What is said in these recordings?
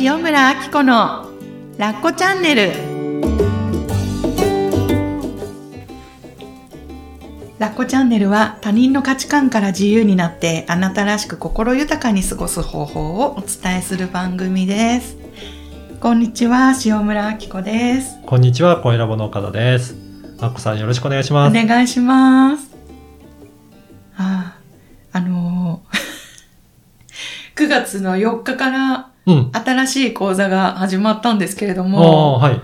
塩村あき子のラッコチャンネルラッコチャンネルは他人の価値観から自由になってあなたらしく心豊かに過ごす方法をお伝えする番組ですこんにちは塩村あき子ですこんにちは、声ラボの岡田です。あっこさんよろしくお願いしおます。願いしますあああのー 9月の4日からうん。新しい講座が始まったんですけれどああも、はい。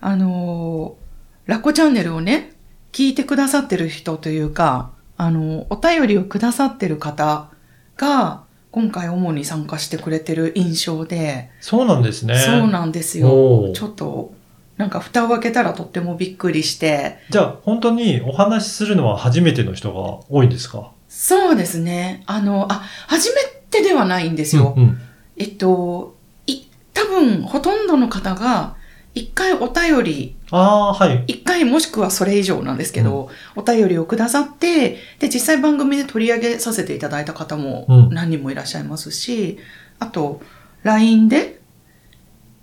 あのーラッコチャンネルをね、聞いてくださってる人というか、あのーお便りをくださってる方が、今回主に参加してくれてる印象で、そうなんですね。そうなんですおよ。ーちょっと、なんか蓋を開けたらとってもびっくりして、じゃあ、本当にお話しするのは初めての人が多いんですか？そうですね。あの、あ、初めてではないんですよ。うんうんえっと、い、多分、ほとんどの方が、一回お便りああ、はい。一回もしくはそれ以上なんですけど、お便りをくださって、で、実際番組で取り上げさせていただいた方もうん何人もいらっしゃいますし、あと、LINE で、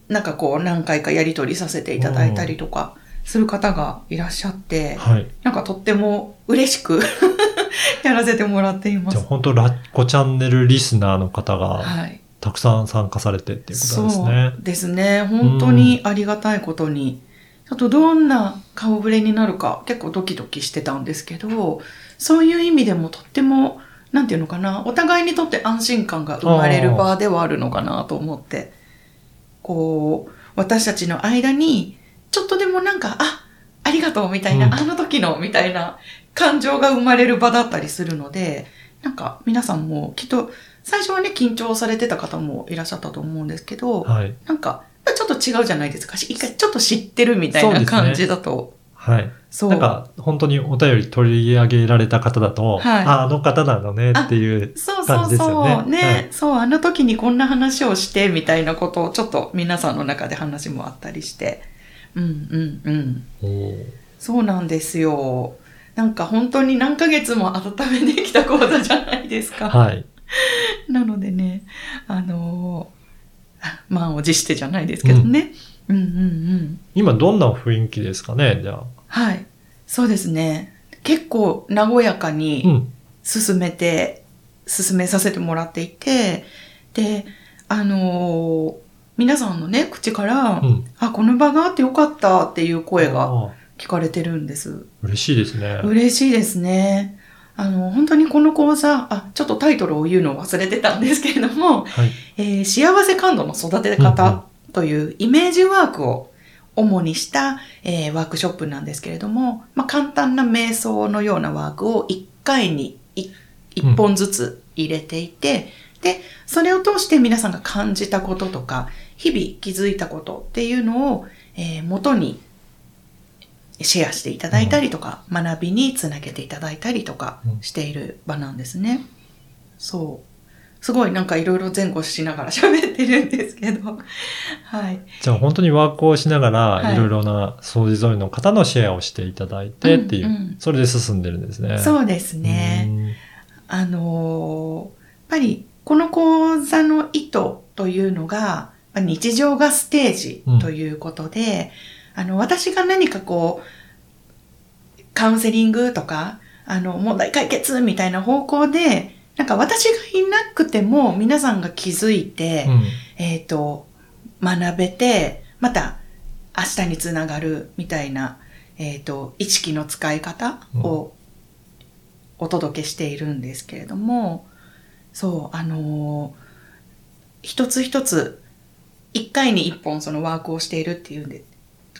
なんかこう何回かやり取りさせていただいたりとかする方がいらっしゃって、はい。なんかとっても嬉しく やらせてもらっています。じゃあ、本当ラッコチャンネルリスナーの方がはい。たくさん参加されてっていうことですそね。うですね。本当にありがたいことに。ちょっとどんな顔ぶれになるか結構ドキドキしてたんですけど、そういう意味でもとっても、なんていうのかな、お互いにとって安心感が生まれる場ではあるのかなと思って、こう、私たちの間に、ちょっとでもなんか、あ、ありがとうみたいな、うんあの時のみたいな感情が生まれる場だったりするので、なんか皆さんもきっと最初はね、緊張されてた方もいらっしゃったと思うんですけど、はい。なんか、ちょっと違うじゃないですか。一回ちょっと知ってるみたいな感じだと。はい。そう。なんか、本当にお便り取り上げられた方だと、はいあ、あの方なのねっていう。そうそ感じですうそう。よねねはいそう、あの時にこんな話をして、みたいなことをちょっと皆さんの中で話もあったりして。うんうんうん。そうなんですよ。なんか本当に何ヶ月も温めてきた講座じゃないですか。はい。なのでね、あのーあ満を持してじゃないですけどね。うんうんうん。今どんな雰囲気ですかねじゃあ。はい。そうですね。結構和やかうにん。進めて、進めさせてもらっていて、で、あのー皆さんのね、口から、うん。あ、この場があってよかったっていう声が聞かれてるんです。嬉しいですね。嬉しいですね。あの、本当にこの講座、あ、ちょっとタイトルを言うのを忘れてたんですけれども、はい。えー幸せ感度の育てうんうん方というイメージワークを主にした、えーワークショップなんですけれども、まあ、簡単な瞑想のようなワークを1回に1本ずつ入れていて、で、それを通して皆さんが感じたこととか、日々気づいたことっていうのを、えー元にシェアしていただいたりとか、学びにつなげていただいたりとかうんしている場なんですね。そう。すごいなんかいろいろ前後しながら喋ってるんですけど、はい。じゃあ本当にワークをしながはいら、いろいろな掃除沿いの方のシェアをしていただいてっていう、うんうんそれで進んでるんですね。そうですね。うんあのーやっぱりこの講座の意図というのが、日常がステージということで、あの、私が何かこう、カウンセリングとか、あの、問題解決みたいな方向で、なんか私がいなくても皆さんが気づいて、うん。えっ、と、学べて、また明日につながるみたいな、えっ、と、意識の使い方をお届けしているんですけれども、そう、あのー一つ一つ、一回に一本そのワークをしているっていうんで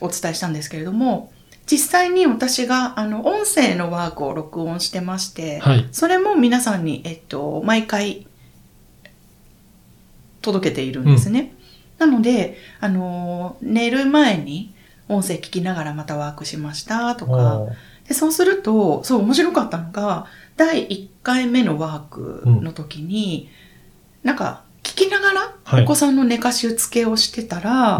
お伝えしたんですけれども、実際に私があの音声のワークを録音してまして、はい。それも皆さんに、えっと、毎回届けているんですね。なので、あのー、寝る前に音声聞きながらまたワークしましたとか、でそうすると、そう面白かったのが、第1回目のワークの時に、なんか聞きながらはいお子さんの寝かしつけをしてたら、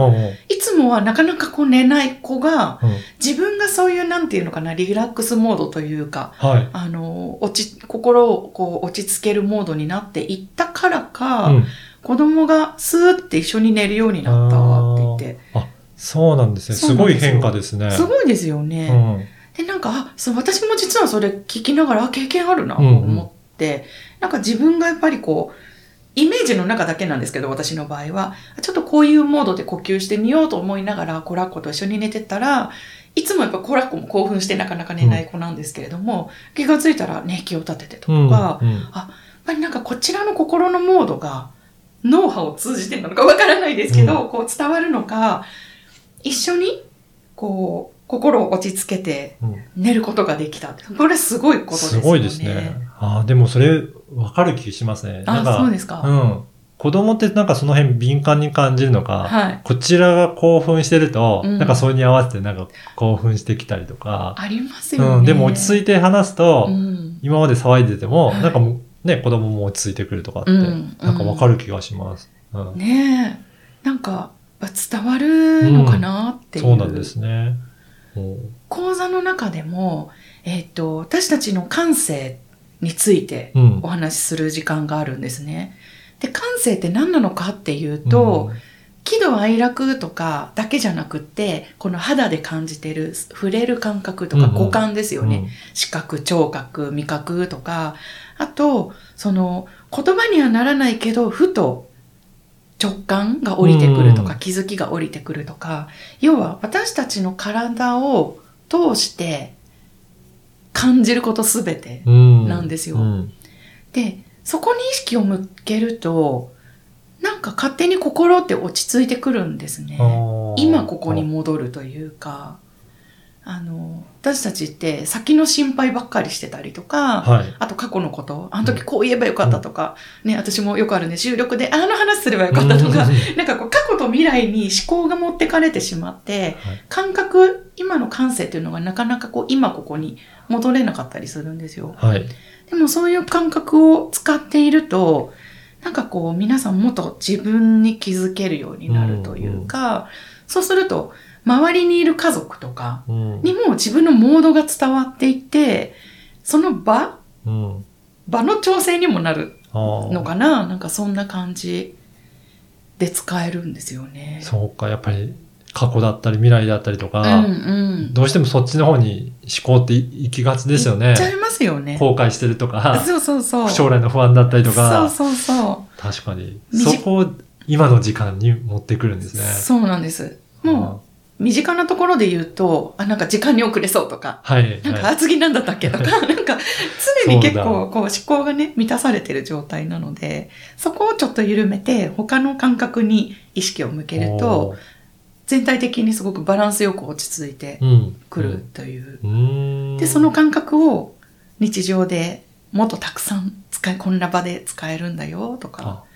いつもはなかなかこう寝ない子が、うん自分がそういうなんていうのかな、リラックスモードというか、はい。あの、落ち、心をこう落ち着けるモードになっていったからか、うん子供がスーって一緒に寝るようになったわって言って。あ、そうなんですね。すごい変化ですね。すごいですようね。ん。で、なんか、あ、そう、私も実はそれ聞きながら、あ経験あるなと思って、なんか自分がやっぱりこう、イメージの中だけなんですけど、私の場合は、ちょっとこういうモードで呼吸してみようと思いながら、コラッコと一緒に寝てたら、いつもやっぱコラッコも興奮してなかなか寝ない子なんですけれども、気がついたらね、気を立ててとうん。か、うんやっぱりなんかこちらの心のモードが脳波を通じてるのかわからないですけど、うこう伝わるのか、一緒にこう心を落ち着けてうん寝ることができた。これすごいことですよね。すごいですね。ああ、でもそれ、わかる気しますね。なんあ、そうか、ですか。うん。子供ってなんかその辺敏感に感じるのか、はい。こちらが興奮してると、うんなんかそれに合わせてなんか興奮してきたりとか、ありますよね。うん、でも落ち着いて話すと、うん。今まで騒いでても、はいなんかね、子供も落ち着いてくるとかって、うんなんかわかる気がします。うんねえ。なんか、伝わるのかなっていう。そうなんですね。うん講座の中でも、えっ、と、私たちの感性についてうん。お話しする時間があるんですね。で、感性って何なのかっていうと、喜怒哀楽とかだけじゃなくって、この肌で感じてる、触れる感覚とかうんうん。五感ですよね。うん。視覚、聴覚、味覚とか、あと、その、言葉にはならないけど、ふと直感が降りてくるとか、うん。気づきが降りてくるとか、要は私たちの体を通して感じることすべて。うんなんですようんで、そこに意識を向けると、なんか勝手に心って落ち着いてくるんですね。今ここに戻るというか、あの、私たちって先の心配ばっかりしてたりとか、はい。あと過去のこと、あの時こう言えばよかったとか、ね、私もよくあるね、収録であの話すればよかったとか、なんかこう過去と未来に思考が持ってかれてしまって、はい感覚、今の感性というのがなかなかこう今ここに戻れなかったりするんですよ。はい。でもそういう感覚を使っていると、なんかこう皆さんもっと自分に気づけるようになるというか、そうすると周りにいる家族とかうんにも自分のモードが伝わっていて、その場、うん場の調整にもなるのかな？なんかそんな感じで使えるんですよね。そうか、やっぱり過去だったり未来だったりとか、うんうん。どうしてもそっちの方に思考って行きがちですよね。ちゃいますよね。後悔してるとか、そうそうそう。将来の不安だったりとか、そうそうそ確かに。短そこを今の時間に持ってくるんですう。ね。そうなんです。もう、身近なところで言うと、あ、なんか時間に遅れそうとか、うんはい。なんか、はいあ、次なんだったっけ？とか、なんか、常に結構、こう、思考がね、満たされてる状態なので、そこをちょっと緩めて、他の感覚に意識を向けると、全体的にすごくバランスよく落ち着いて。くるという。うん。うーんで、その感覚を日常でもっとたくさん使い、こんな場で使えるんだよとか、あ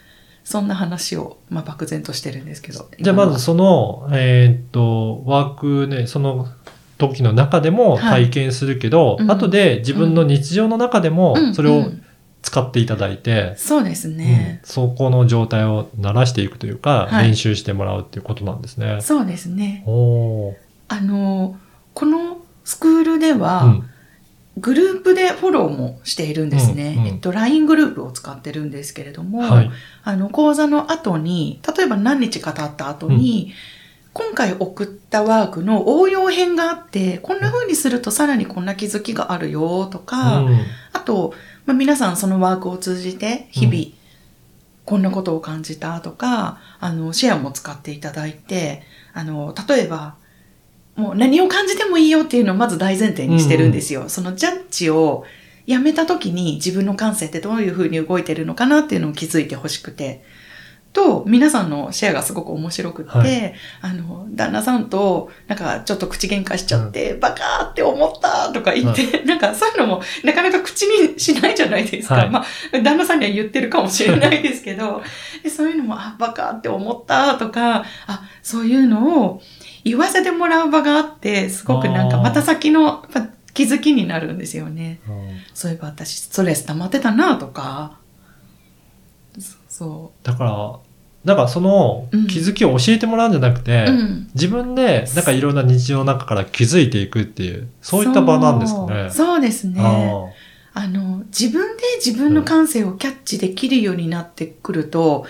そんな話を、まあ、漠然としてるんですけど。じゃあまずその、えーっと、ワークね、その時の中でも体験するけど、うん。後で自分の日常の中でもうん。それをうん。使っていただいて、そうですね。うん。そこの状態を慣らしていくというか、はい。練習してもらうっていうことなんですね。そうですね。おー。あの、このスクールでは、うんグループでフォローもしているんですね。うんうんえっと、LINE グループを使ってるんですけれども、はい。あの、講座の後に、例えば何日か経った後に、今回送ったワークの応用編があって、こんな風にするとさらにこんな気づきがあるよとか、うんあと、まあ、皆さんそのワークを通じて日々、こんなことを感じたとか、あの、シェアも使っていただいて、あの、例えば、もう何を感じてもいいよっていうのをまず大前提にしてるんですよ。そのジャッジをやめた時に自分の感性ってどういう風に動いてるのかなっていうのを気づいてほしくて。と、皆さんのシェアがすごく面白くって、はいあの、旦那さんと、なんかちょっと口喧嘩しちゃって、バカーって思ったとか言って、なんかそういうのもなかなか口にしないじゃないですか。はいまあ、旦那さんには言ってるかもしれないですけど、でそういうのも、あ、バカーって思ったとか、あ、そういうのを言わせてもらう場があって、すごくなんかまた先の気づきになるんですよね。うんそういえば私ストレス溜まってたなとか、そそだから、なんかそのうん気づきを教えてもらうんじゃなくて、う。うん。自分でなんかいろんな日常の中から気づいていくっていう、そういった場なんですかね。そうですね。ああの、自分で自分の感性をキャッチできるようになってくると、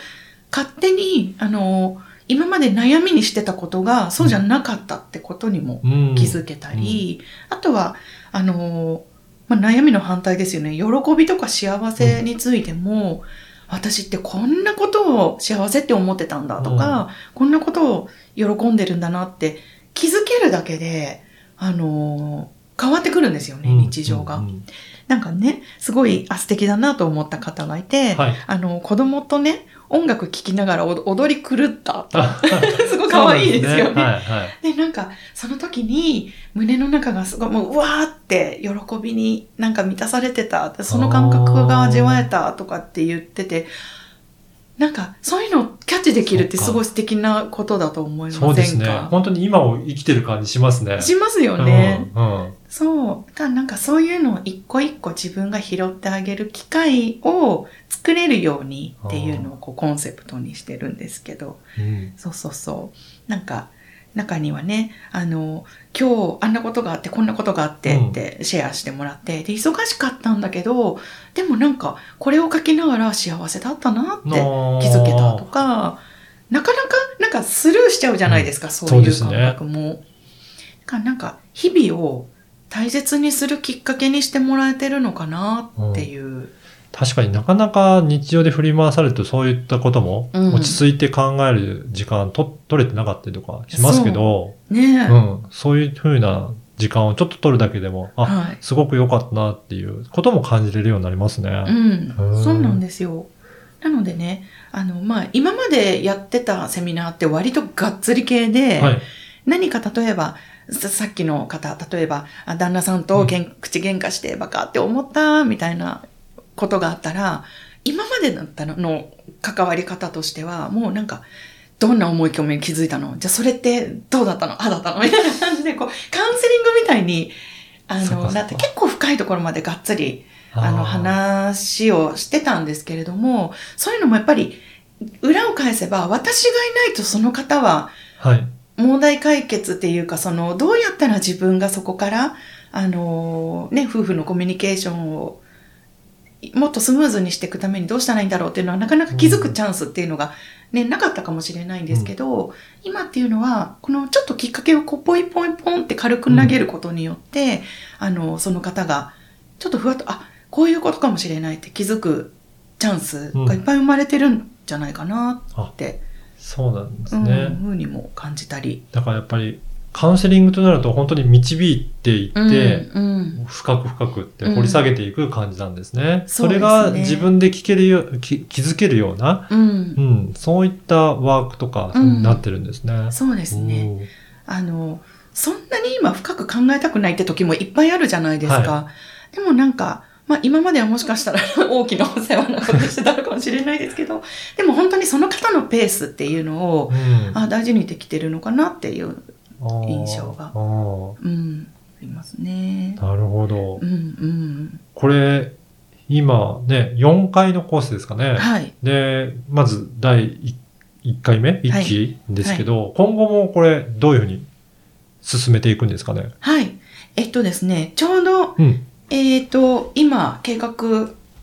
勝手に、あの、今まで悩みにしてたことがそうじゃなかったってことにもうん。気づけたり、あとは、あの、まあ、悩みの反対ですよね。喜びとか幸せについても、私ってこんなことを幸せって思ってたんだとか、こんなことを喜んでるんだなって気づけるだけで、あの、変わってくるんですよね、うん日常が。なんかね、すごいあ素敵だなと思った方がいて、はい。あの、子供とね、音楽聴きながら踊踊り狂った。あ すごい可愛いですよね。はいはい。で、なんか、その時に、胸の中がすごい、もう、うわーって、喜びになんか満たされてたその感覚が味わえたとかって言ってて、なんか、そういうのをキャッチできるってすごい素敵なことだと思いませんか？そうですね。本当に今を生きてる感じしますね。しますよね。うん。うんそう。だからなんかそういうのを一個一個自分が拾ってあげる機会を作れるようにっていうのをこうコンセプトにしてるんですけど。うんそうそうそう。なんか、中にはね、あの、今日あんなことがあって、こんなことがあってってシェアしてもらって、で、忙しかったんだけど、でもなんか、これを書きながら幸せだったなって気づけたとか、なかなか、なんかスルーしちゃうじゃないですか、そういうそうですね感覚も。だからなんか、日々を大切にするきっかけにしてもらえてるのかなっていう。確かになかなか日常で振り回されるとそういったこともうん落ち着いて考える時間と取れてなかったりとかしますけど、ねえ。うん、そういうふうな時間をちょっと取るだけでも、あ、はい。すごく良かったなっていうことも感じれるようになりますね。うんう、んそうなんですよ。なのでね、あの、まあ、今までやってたセミナーって割とがっつり系で、はい。何か例えば、ささっきの方、例えば、あ旦那さんとけん、口喧嘩してバカって思った、みたいなことがあったら、今までだったのの関わり方としては、もうなんか、どんな思い込みに気づいたの？じゃあそれってどうだったの？ああだったの？みたいな感じで、こう、カウンセリングみたいに、あの、そって結構深いところまでがっつりあの、ー話をしてたんですけれども、そういうのもやっぱり、裏を返せば、私がいないとその方は、はい。問題解決っていうか、その、どうやったら自分がそこから、あの、ね、夫婦のコミュニケーションを、もっとスムーズにしていくためにどうしたらいいんだろうっていうのは、なかなか気づくチャンスっていうのが、ね、なかったかもしれないんですけど、今っていうのは、このちょっときっかけをこうポイポイポンって軽く投げることによって、あの、その方が、ちょっとふわっと、あ、こういうことかもしれないって気づくチャンスがいっぱい生まれてるんじゃないかなって、そうなんですうん、ね。ふうにも感じたり。だからやっぱりカウンセリングとなると本当に導いていって、うんうん深く深くって掘り下げていく感じなんですね。そうですねそれが自分で聞けるよ、き気づけるような、うんうん、そういったワークとかうんになってるんですね。そうですね。あの、そんなに今深く考えたくないって時もいっぱいあるじゃないですか。はでもなんか、まあ今まではもしかしたら 大きなお世話なことしてたのかもしれないですけど、でも本当にその方のペースっていうのを、うんあ大事にできてるのかなっていう、印象がうん、ありますね。なるほどう。ん、うん。これ、今ね、4回のコースですかね。はい。で、まず第1回目、1期ですけど、今後もこれどういうふうに進めていくんですかね？はい。えっとですね、ちょうど、うん。えっ、と、今計画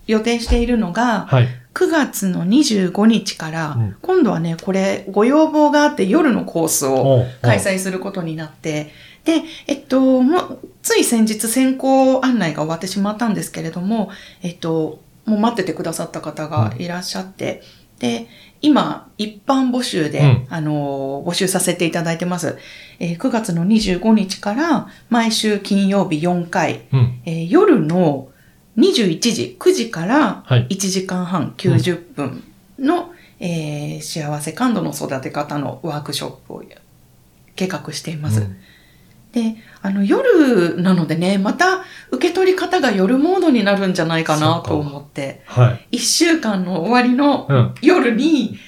予定しているのが、はい。9月の25日から、うん。今度はね、これ、ご要望があって夜のコースを開催することになって、で、えっと、もう、つい先日先行案内が終わってしまったんですけれども、えっと、もう待っててくださった方がいらっしゃって、で、今、一般募集で、うんあの、募集させていただいてます。えー9月の25日から、毎週金曜日4回、うん。えー夜の21時、9時からはい1時間半90分の、えー幸せ感度の育て方のワークショップを計画しています。うんで、あの夜なのでね、また受け取り方が夜モードになるんじゃないかなと思って、はい。1週間の終わりのうん。夜に、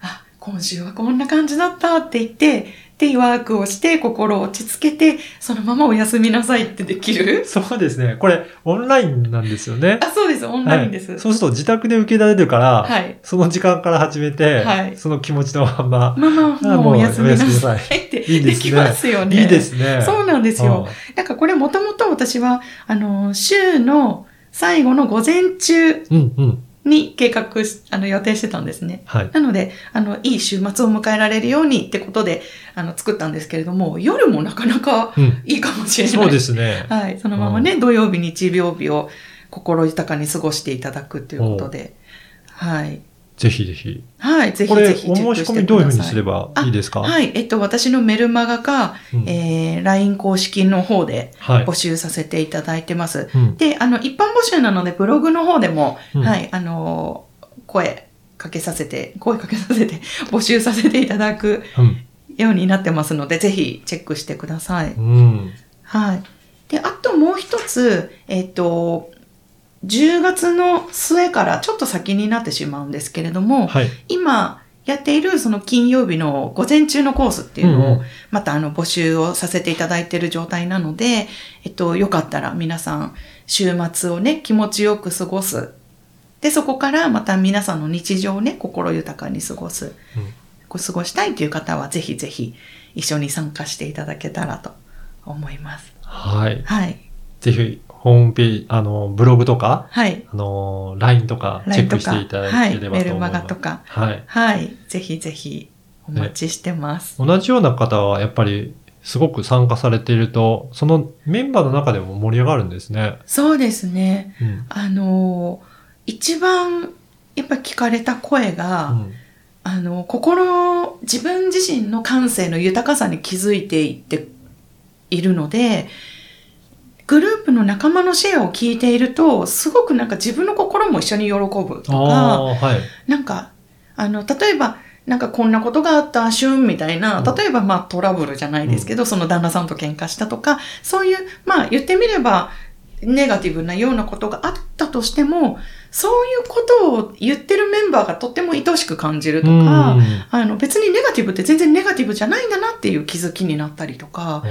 あ、今週はこんな感じだったって言って、で、ワークをして、心を落ち着けて、そのままお休みなさいってできる？そうですね。これ、オンラインなんですよね。あ、そうです、オンラインです。はい、そうすると自宅で受けられるから、はい。その時間から始めて、はいその気持ちのまま、ママ、あもうお休みなもうお休みなさいっていいできますよね。いいですね。そうなんですよ。なんかこれもともと私は、あの、週の最後の午前中うん。うんうん。に計画し、あの、予定してたんですね。はい。なので、あの、いい週末を迎えられるようにってことで、あの、作ったんですけれども、夜もなかなかうん。いいかもしれない。そうですね。はい。そのままね、土曜日、日曜日を心豊かに過ごしていただくということで。はい。ぜひぜひ。はい。ぜひぜひお。申し込みどういうふうにすればいいですか？はい。えっと、私のメルマガか、うんえー、LINE 公式の方ではい募。集させていただいてます。うん。で、あの、一般募集なので、ブログの方でも、うんはい、あの、声かけさせて、声かけさせて、募集させていただくうん。ようになってますので、ぜひチェックしてください。うん。はい。で、あともう一つ、えっ、と、10月の末からちょっと先になってしまうんですけれども、はい。今やっているその金曜日の午前中のコースっていううんのをうんまたあの募集をさせていただいている状態なので、えっと、よかったら皆さん週末をね、気持ちよく過ごす。で、そこからまた皆さんの日常をね、心豊かに過ごす。こう過ごしたいという方はぜひぜひ一緒に参加していただけたらと思います。はい。はい。ぜひ、ホームページ、あの、ブログとか、はい。あの、LINE とか、チェックしていただはい。ければメルマと思います。ガとか、はい。はい。ぜひぜひお待ちしてます。同じような方は、やっぱり、すごく参加されていると、そのメンバーの中でも盛り上がるんですね。そうですね。うん。あのー、一番やっぱ聞かれた声が、うんあの、心、自分自身の感性の豊かさに気づいていっているので、グループの仲間のシェアを聞いていると、すごくなんか自分の心も一緒に喜ぶとああ、か、はい。なんか、あの、例えば、なんかこんなことがあった、シュンみたいな、うん。例えばまあトラブルじゃないですけど、その旦那さんと喧嘩したとか、そういう、まあ言ってみれば、ネガティブなようなことがあったとしても、そういうことを言ってるメンバーがとっても愛しく感じるとか、うん。あの別にネガティブって全然ネガティブじゃないんだなっていう気づきになったりとか、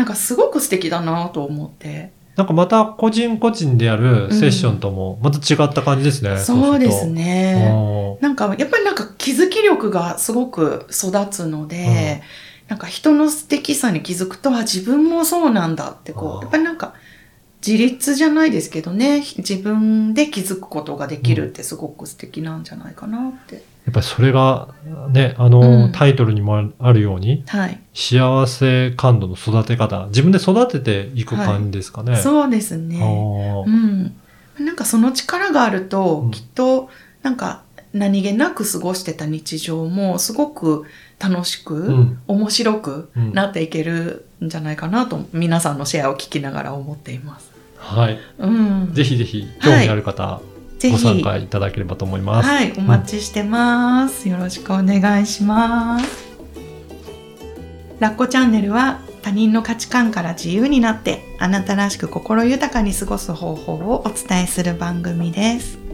なんかすごく素敵だなと思って。なんかまた個人個人でやるセッションともまた違った感じですね。そうですね。ね。なんかやっぱりなんか気づき力がすごく育つので、なんか人の素敵さに気づくと、あ、自分もそうなんだってこう、やっぱりなんか自立じゃないですけどね、自分で気づくことができるってすごく素敵なんじゃないかなって。やっぱりそれがね、あの、うんタイトルにもあるように、はい。幸せ感度の育て方、自分で育てていく感じですかね。そうですあね。ーうん。なんかその力があると、うんきっと、なんか何気なく過ごしてた日常もすごく楽しく、うん面白くうんなっていけるんじゃないかなと、皆さんのシェアを聞きながら思っています。はい。うん。ぜひぜひ、興味ある方、ぜひご参加いただければと思います。はい、お待ちしてます。よろしくお願いします。ラッコチャンネルは他人の価値観から自由になってあなたらしく心豊かに過ごす方法をお伝えする番組です。